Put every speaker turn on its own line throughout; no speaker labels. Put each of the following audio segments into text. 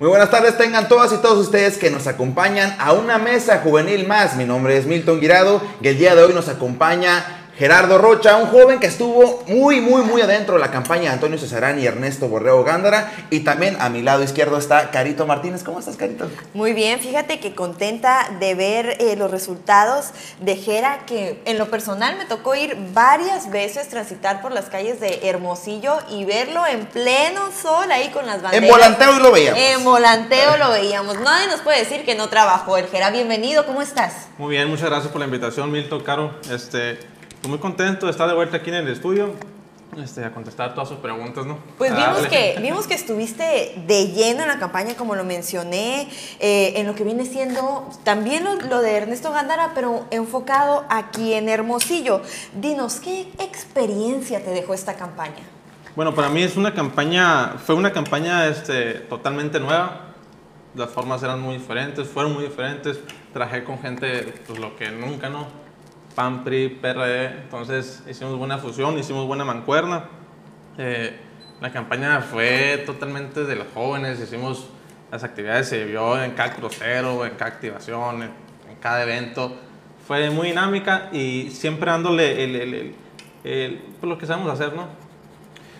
Muy buenas tardes, tengan todas y todos ustedes que nos acompañan a una mesa juvenil más. Mi nombre es Milton Guirado y el día de hoy nos acompaña Gerardo Rocha, un joven que estuvo muy, muy, muy adentro de la campaña de Antonio Cesarán y Ernesto Borreo Gándara. Y también a mi lado izquierdo está Carito Martínez. ¿Cómo estás, Carito?
Muy bien, fíjate que contenta de ver eh, los resultados de Gera, que en lo personal me tocó ir varias veces, transitar por las calles de Hermosillo y verlo en pleno sol ahí con las banderas.
En volanteo lo veíamos.
En volanteo lo veíamos. Nadie nos puede decir que no trabajó el Gera. Bienvenido, ¿cómo estás?
Muy bien, muchas gracias por la invitación, Milton, Caro. Este, muy contento de estar de vuelta aquí en el estudio. Este, a contestar todas sus preguntas, ¿no?
Pues vimos que, vimos que estuviste de lleno en la campaña, como lo mencioné, eh, en lo que viene siendo también lo, lo de Ernesto Gándara, pero enfocado aquí en Hermosillo. Dinos, ¿qué experiencia te dejó esta campaña?
Bueno, para mí es una campaña, fue una campaña este, totalmente nueva. Las formas eran muy diferentes, fueron muy diferentes. Trabajé con gente, pues lo que nunca, ¿no? PAN, PRI. Entonces hicimos buena fusión, hicimos buena mancuerna. Eh, la campaña fue totalmente de los jóvenes, hicimos las actividades, se vio en cada crucero, en cada activación, en, en cada evento. Fue muy dinámica y siempre dándole el, el- el- el- pues, lo que sabemos hacer, ¿no?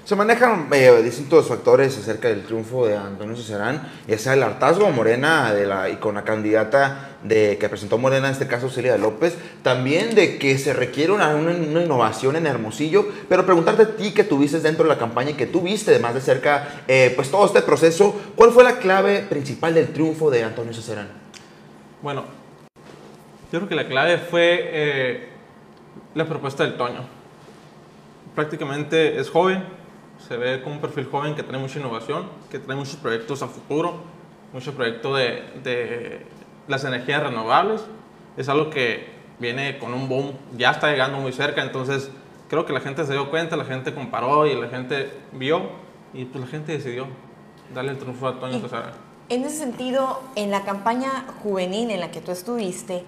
Se manejan eh, distintos factores acerca del triunfo de Antonio Cesarán, ya sea el hartazgo Morena de la, y con la candidata de, que presentó Morena, en este caso Celia López, también de que se requiere una, innovación en Hermosillo, pero preguntarte a ti que tuviste dentro de la campaña y que tuviste más de cerca eh, pues todo este proceso, ¿cuál fue la clave principal del triunfo de Antonio Cesarán?
Bueno, yo creo que la clave fue eh, la propuesta del Toño. Prácticamente es joven, se ve como un perfil joven que trae mucha innovación, que trae muchos proyectos a futuro, mucho proyecto de, de las energías renovables. Es algo que viene con un boom, ya está llegando muy cerca, entonces creo que la gente se dio cuenta, la gente comparó y la gente vio y pues la gente decidió darle el triunfo a Toño Cesar.
En ese sentido, en la campaña juvenil en la que tú estuviste,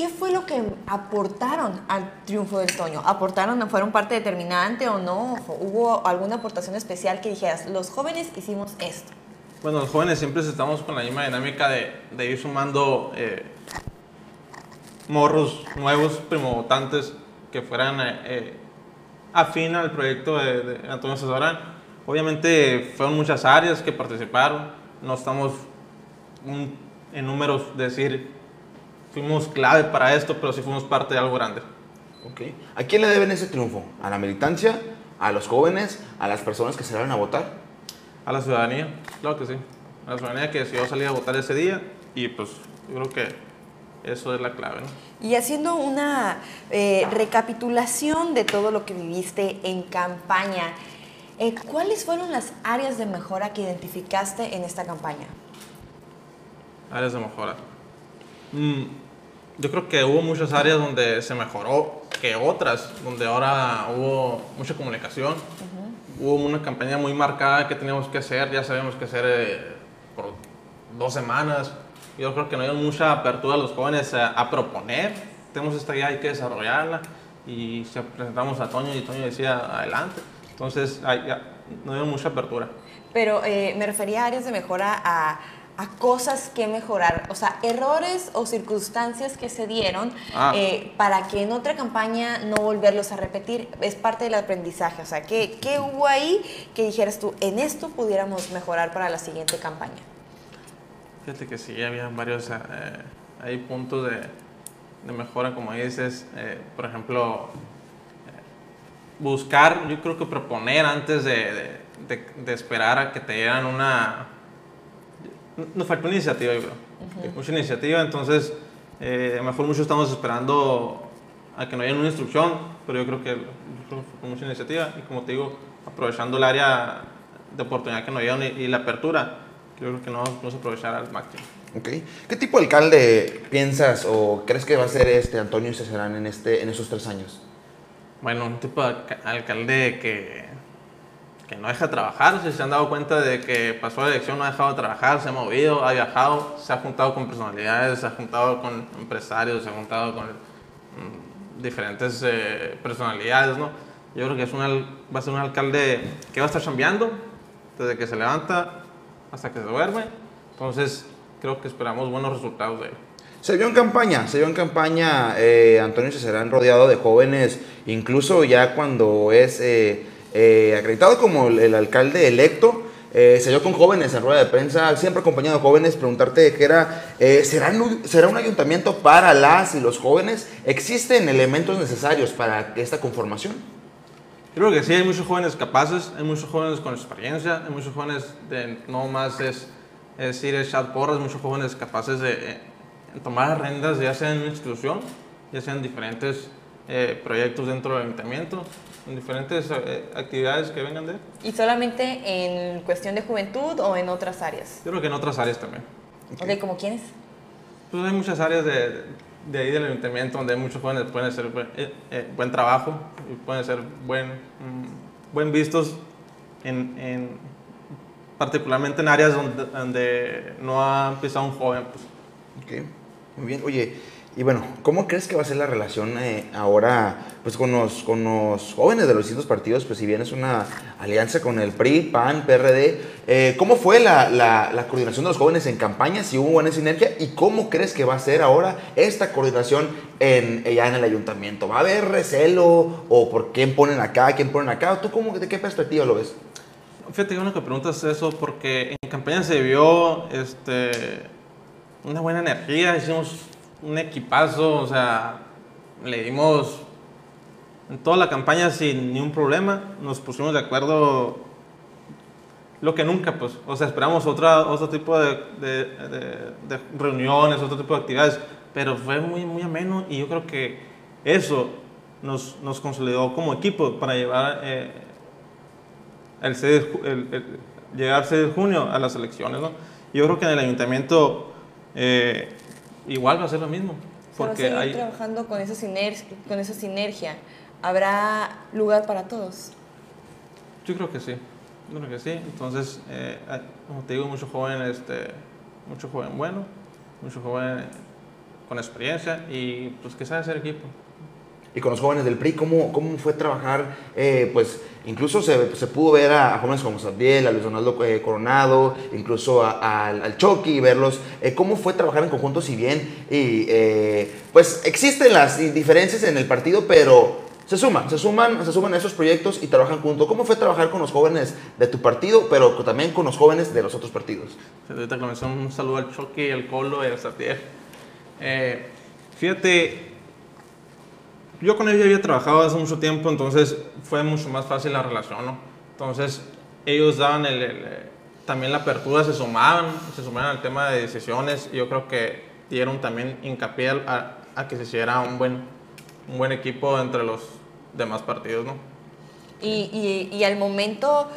¿qué fue lo que aportaron al triunfo del Toño? ¿Aportaron, fueron parte determinante o no? ¿Hubo alguna aportación especial que dijeras, los jóvenes hicimos esto?
Bueno, los jóvenes siempre estamos con la misma dinámica de, de ir sumando eh, morros nuevos, primovotantes, que fueran eh, eh, afín al proyecto de, de Antonio Cesarán. Obviamente fueron muchas áreas que participaron, no estamos un- en números de decir fuimos clave para esto, pero sí fuimos parte de algo grande.
Ok. ¿A quién le deben ese triunfo? ¿A la militancia? ¿A los jóvenes? ¿A las personas que salieron a votar?
A la ciudadanía, claro que sí. A la ciudadanía que decidió salir a votar ese día y pues yo creo que eso es la clave, ¿no?
Y haciendo una eh, recapitulación de todo lo que viviste en campaña, eh, ¿cuáles fueron las áreas de mejora que identificaste en esta campaña?
Áreas de mejora. Mm, yo creo que hubo muchas áreas donde se mejoró que otras, donde ahora hubo mucha comunicación. Hubo una campaña muy marcada que teníamos que hacer, ya sabíamos que hacer eh, por dos semanas. Yo creo que no hay mucha apertura a los jóvenes a, a proponer. Tenemos esta idea, hay que desarrollarla. Y se presentamos a Toño y Toño decía adelante. Entonces, hay, ya, no hay mucha apertura.
Pero eh, me refería a áreas de mejora a, a cosas que mejorar, o sea, errores o circunstancias que se dieron
Ah.
eh, para que en otra campaña no volverlos a repetir. Es parte del aprendizaje, o sea, ¿qué, qué hubo ahí que dijeras tú, en esto pudiéramos mejorar para la siguiente campaña?
Fíjate que sí, había varios, eh, hay puntos de, de mejora, como dices, eh, por ejemplo, buscar, yo creo que proponer antes de, de- de- de esperar a que te dieran una... Nos faltó iniciativa, yo creo. Mucha iniciativa, entonces, eh, a lo mejor muchos estamos esperando a que nos den una instrucción, pero yo creo que, con mucha iniciativa y como te digo, aprovechando el área de oportunidad que nos dieron y, y la apertura, yo creo que no vamos a aprovechar al máximo.
Ok. ¿Qué tipo de alcalde piensas o crees que va a ser este Antonio Cesarán en, este, en esos tres años?
Bueno, un tipo de alca- alcalde que, que no deja trabajar, si se han dado cuenta de que pasó la elección, no ha dejado de trabajar, se ha movido, ha viajado, se ha juntado con personalidades, se ha juntado con empresarios, se ha juntado con mm, diferentes eh, personalidades, ¿no? Yo creo que es un, va a ser un alcalde que va a estar cambiando desde que se levanta hasta que se duerme. Entonces, creo que esperamos buenos resultados de él.
Se vio en campaña, se vio en campaña eh, Antonio Cesarán rodeado de jóvenes, incluso ya cuando es eh, eh, acreditado como el, alcalde electo, eh, se con jóvenes en rueda de prensa, siempre acompañado de jóvenes, preguntarte qué era, eh, ¿será, un, ¿será un ayuntamiento para las y los jóvenes? ¿Existen elementos necesarios para esta conformación?
Creo que sí, hay muchos jóvenes capaces, hay muchos jóvenes con experiencia, hay muchos jóvenes no más es, es ir porras, muchos jóvenes capaces de eh, tomar rendas, ya sea en una institución, ya sean diferentes eh, proyectos dentro del ayuntamiento, en diferentes eh, actividades que vengan de.
¿Y solamente en cuestión de juventud o en otras áreas?
Yo creo que en otras áreas también.
Ok, ¿como quiénes?
Pues hay muchas áreas de, de ahí del ayuntamiento donde muchos jóvenes pueden hacer buen, eh, eh, buen trabajo y pueden ser buen, mm, buen vistos en, en- particularmente en áreas donde, donde no ha empezado un joven. Pues.
Ok, muy bien. Oye, y bueno, ¿cómo crees que va a ser la relación eh, ahora pues, con, los, con los jóvenes de los distintos partidos? Pues si bien es una alianza con el PRI, PAN, PRD, eh, ¿cómo fue la, la- la coordinación de los jóvenes en campaña? Si hubo buena sinergia, ¿y cómo crees que va a ser ahora esta coordinación en, ya en el ayuntamiento? ¿Va a haber recelo o por quién ponen acá, quién ponen acá? ¿Tú cómo, de qué perspectiva lo ves?
Fíjate que bueno que preguntas eso porque en campaña se vio este, una buena energía, hicimos un equipazo, o sea, le dimos en toda la campaña sin ningún problema, nos pusimos de acuerdo lo que nunca, pues, o sea, esperamos otra, otro tipo de, de- de- de reuniones, otro tipo de actividades, pero fue muy, muy ameno y yo creo que eso nos, nos consolidó como equipo para llevar eh, el, 6 de el- el- llegar 6 de junio a las elecciones, ¿no? Yo creo que en el ayuntamiento eh, igual va a ser lo mismo,
¿Se va a
porque
seguir
hay,
trabajando con esa, con esa sinergia? ¿Habrá lugar para todos?
yo creo que sí, yo creo que sí. Entonces, eh, como te digo, mucho joven, este, mucho joven bueno, mucho joven con experiencia y pues que sabe hacer equipo.
Y con los jóvenes del PRI, ¿cómo, cómo fue trabajar? Eh, pues incluso se, se pudo ver a, a jóvenes como Sabiel, a Luis Donaldo eh, Coronado, incluso a- al, al Chucky verlos. eh, ¿Cómo fue trabajar en conjunto? Si bien, y, pues existen las diferencias en el partido, pero se suman, se suman, se suman a esos proyectos y trabajan juntos. ¿Cómo fue trabajar con los jóvenes de tu partido, pero también con los jóvenes de los otros partidos?
Ahorita un saludo al Chucky, al Colo y al. Eh, fíjate, yo con ellos ya había trabajado hace mucho tiempo, entonces fue mucho más fácil la relación, ¿no? Entonces, ellos daban el, eh, también la apertura, se sumaban, se sumaban al tema de decisiones, y yo creo que dieron también hincapié a, que se hiciera un buen, un buen equipo entre los demás partidos, ¿no?
Y- y al momento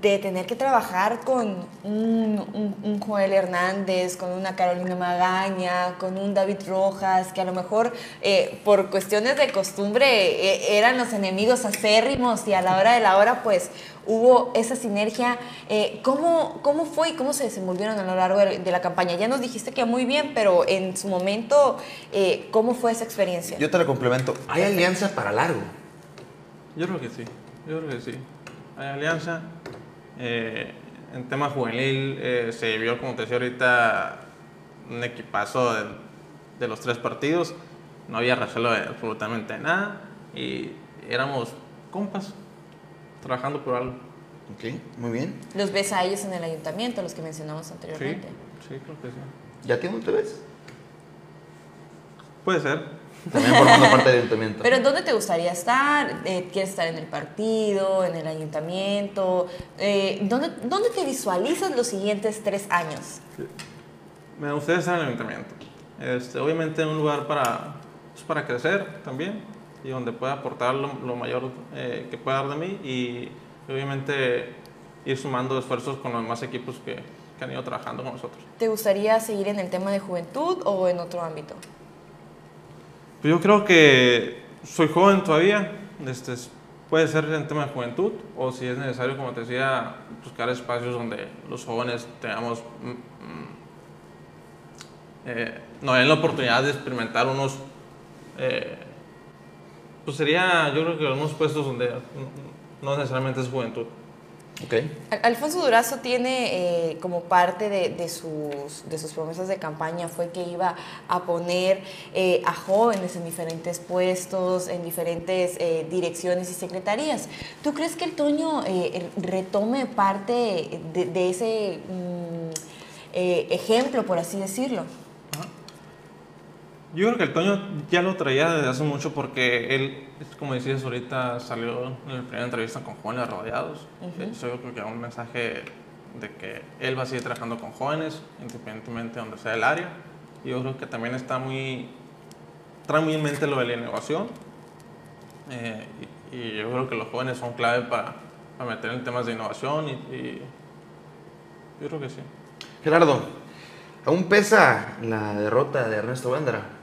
de tener que trabajar con un, un- un Joel Hernández, con una Carolina Magaña, con un David Rojas, que a lo mejor eh, por cuestiones de costumbre eh, eran los enemigos acérrimos y a la hora de la hora pues hubo esa sinergia. Eh, ¿cómo, ¿Cómo fue y cómo se desenvolvieron a lo largo de, de la campaña? Ya nos dijiste que muy bien, pero en su momento, eh, ¿cómo fue esa experiencia?
Yo te la complemento. Hay alianza para largo.
Yo creo que sí, yo creo que sí. Hay alianza. Eh, en tema juvenil eh, se vio, como te decía ahorita, un equipazo de, de los tres partidos. No había recelo de absolutamente nada y éramos compas trabajando por algo.
Ok, muy bien.
Los ves a ellos en el ayuntamiento, los que mencionamos
Sí,
anteriormente.
sí, creo que sí.
¿Ya tiene dónde te ves?
Puede ser.
También formando parte del ayuntamiento.
Pero ¿dónde te gustaría estar? Eh, ¿Quieres estar en el partido, en el ayuntamiento? Eh, ¿dónde, ¿Dónde te visualizas los siguientes tres años?
Me gustaría estar en el ayuntamiento. Este, obviamente un lugar para, pues, para crecer también y donde pueda aportar lo, lo mayor eh, que pueda dar de mí y obviamente ir sumando esfuerzos con los demás equipos que, que han ido trabajando con nosotros.
¿Te gustaría seguir en el tema de juventud o en otro ámbito?
Pues yo creo que soy joven todavía, este, es- puede ser en tema de juventud o si es necesario, como te decía, buscar espacios donde los jóvenes tengamos, mm, mm, eh, la oportunidad de experimentar unos, eh, pues sería yo creo que unos puestos donde mm, no necesariamente es juventud.
Alfonso Durazo tiene eh, como parte de, sus, de sus promesas de campaña fue que iba a poner eh, a jóvenes en diferentes puestos, en diferentes eh, direcciones y secretarías. ¿Tú crees que el Toño eh, retome parte de, de ese mm, eh, ejemplo, por así decirlo?
Yo creo que el Toño ya lo traía desde hace mucho porque él, como decías ahorita, salió en la primera entrevista con jóvenes rodeados. Eso yo creo que era un mensaje de que él va a seguir trabajando con jóvenes, independientemente de donde sea el área. Y yo creo que también está muy, trae muy en mente lo de la innovación. Eh, y, y yo creo que los jóvenes son clave para, para meter en temas de innovación y, y yo creo que sí.
Gerardo, ¿aún pesa la derrota de Ernesto Vendra?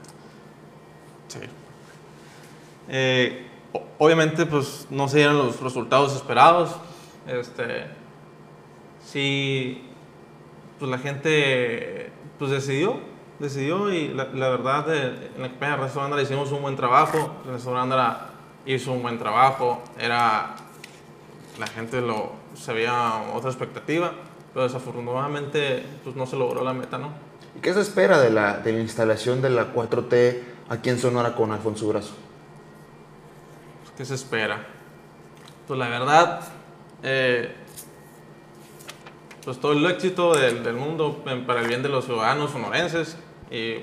Sí. Eh, obviamente, pues no se dieron los resultados esperados. Este, sí, pues la gente pues decidió, decidió y la, la verdad, eh, en la campaña de Ernesto Bandera hicimos un buen trabajo. Ernesto Bandera hizo un buen trabajo. Era, la gente lo, se veía otra expectativa, pero desafortunadamente pues no se logró la meta, ¿no?
¿Y qué se espera de la, de la instalación de la 4T aquí en Sonora con Alfonso?
Pues, ¿Qué se espera? Pues la verdad, eh, pues todo el éxito del, del mundo para el bien de los ciudadanos sonorenses y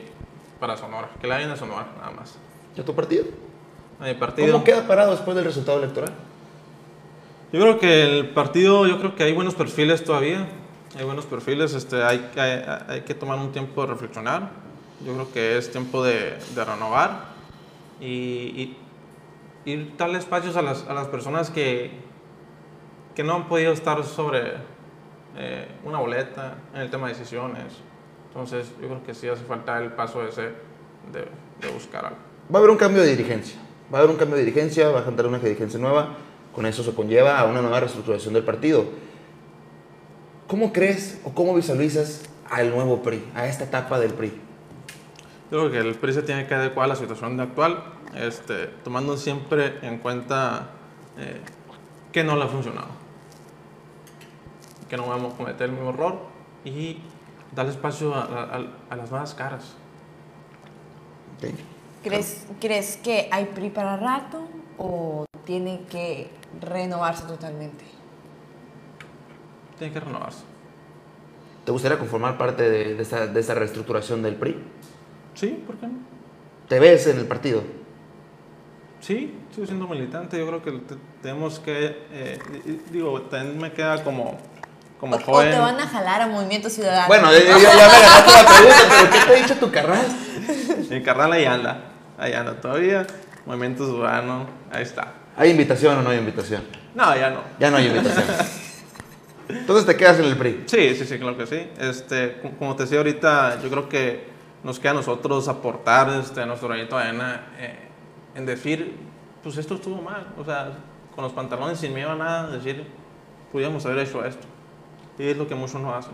para Sonora, que la vayan a Sonora nada más.
¿Ya tu partido?
A mi partido.
¿Cómo queda parado después del resultado electoral?
Yo creo que el partido, yo creo que hay buenos perfiles todavía. Hay buenos perfiles, este, hay, hay, hay que tomar un tiempo de reflexionar. Yo creo que es tiempo de, de renovar y, darle espacios a las, a las personas que, que no han podido estar sobre eh, una boleta en el tema de decisiones. Entonces, yo creo que sí hace falta el paso ese de, de buscar algo.
Va a haber un cambio de dirigencia. Va a haber un cambio de dirigencia, va a cantar una dirigencia nueva. Con eso se conlleva a una nueva reestructuración del partido. ¿Cómo crees o cómo visualizas al nuevo PRI, a esta etapa del PRI?
Yo creo que el PRI se tiene que adecuar a la situación de actual, este, tomando siempre en cuenta eh, que no le ha funcionado, que no vamos a cometer el mismo error y darle espacio a, a- a las nuevas caras.
Ok.
¿Crees, ¿Crees que hay PRI para rato o tiene que renovarse totalmente?
Tiene que renovarse.
¿Te gustaría conformar parte de, de esta, de esta reestructuración del PRI?
Sí, ¿por qué no?
¿Te ves en el partido?
Sí, sigo siendo militante. Yo creo que te- tenemos que, eh, di- digo, también me queda como, como
O, o
joven.
te van a jalar a Movimiento Ciudadano.
Bueno, ya, ya- ya me ganaste la pregunta, pero ¿qué te ha dicho tu carnal?
Mi carnal ahí anda, ahí anda todavía. Movimiento Ciudadano, ahí está.
¿Hay invitación o no hay invitación?
No, ya no.
Ya no hay invitación. Entonces te quedas en el PRI.
Sí, sí, sí, claro que sí. Este, co- como te decía ahorita, yo creo que nos queda a nosotros aportar este, nuestro granito de arena eh, en decir, pues esto estuvo mal. O sea, con los pantalones sin miedo a nada, decir, pudiéramos haber hecho esto. Y es lo que muchos no hacen.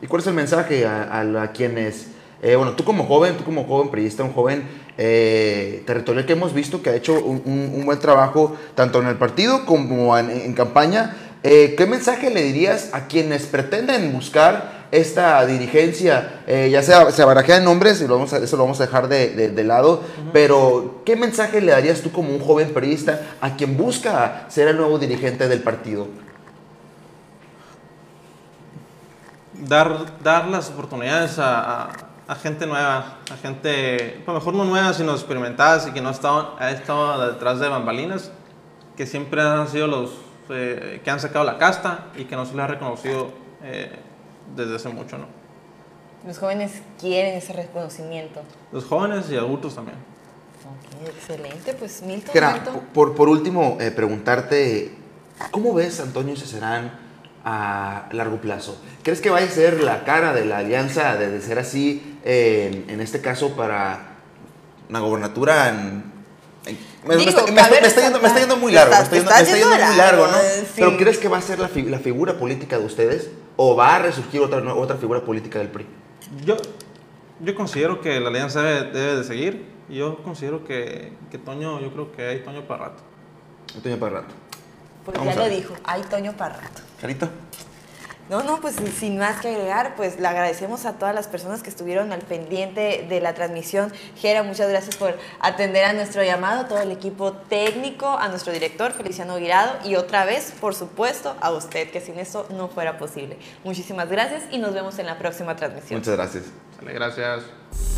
¿Y cuál es el mensaje a, a- a quienes, eh, bueno, tú como joven, tú como joven priista, un joven eh, territorial que hemos visto que ha hecho un, un- un buen trabajo tanto en el partido como en, en campaña, eh, ¿qué mensaje le dirías a quienes pretenden buscar esta dirigencia? Eh, ya sea, se barajean nombres, y lo vamos a- eso lo vamos a dejar de, de- de lado, pero ¿qué mensaje le darías tú como un joven periodista a quien busca ser el nuevo dirigente del partido?
Dar, dar las oportunidades a, a- a gente nueva, a gente, pues mejor no nueva, sino experimentadas y que no ha estado, ha estado detrás de bambalinas, que siempre han sido los eh, que han sacado la casta y que no se les ha reconocido eh, desde hace mucho, ¿no?
Los jóvenes quieren ese reconocimiento.
Los jóvenes y adultos también.
Ok, excelente. Pues Milton, Milton.
por, por último, eh, preguntarte, ¿cómo ves a Antonio Cesarán a largo plazo? ¿Crees que vaya a ser la cara de la alianza de, de ser así, eh, en, en este caso, para una gobernatura en... me, me
Digo,
está, me está-
cabe
me está yendo, me está yendo muy largo, me está me está yendo
yendo
muy largo, ¿no?
eh, sí.
Pero ¿crees que va a ser la, fi- la figura política de ustedes o va a resurgir otra, otra figura política del PRI?
Yo, yo considero que la alianza debe, debe de seguir y yo considero que, que Toño, yo creo que hay Toño para rato.
Antonio para rato.
Pues
Vamos
ya lo dijo, hay Toño para rato.
Carito.
No, no, pues sin más que agregar, pues le agradecemos a todas las personas que estuvieron al pendiente de la transmisión. Gera, muchas gracias por atender a nuestro llamado, todo el equipo técnico, a nuestro director Feliciano Guirado y otra vez, por supuesto, a usted, que sin eso no fuera posible. Muchísimas gracias y nos vemos en la próxima transmisión.
Muchas gracias.
Sale, gracias.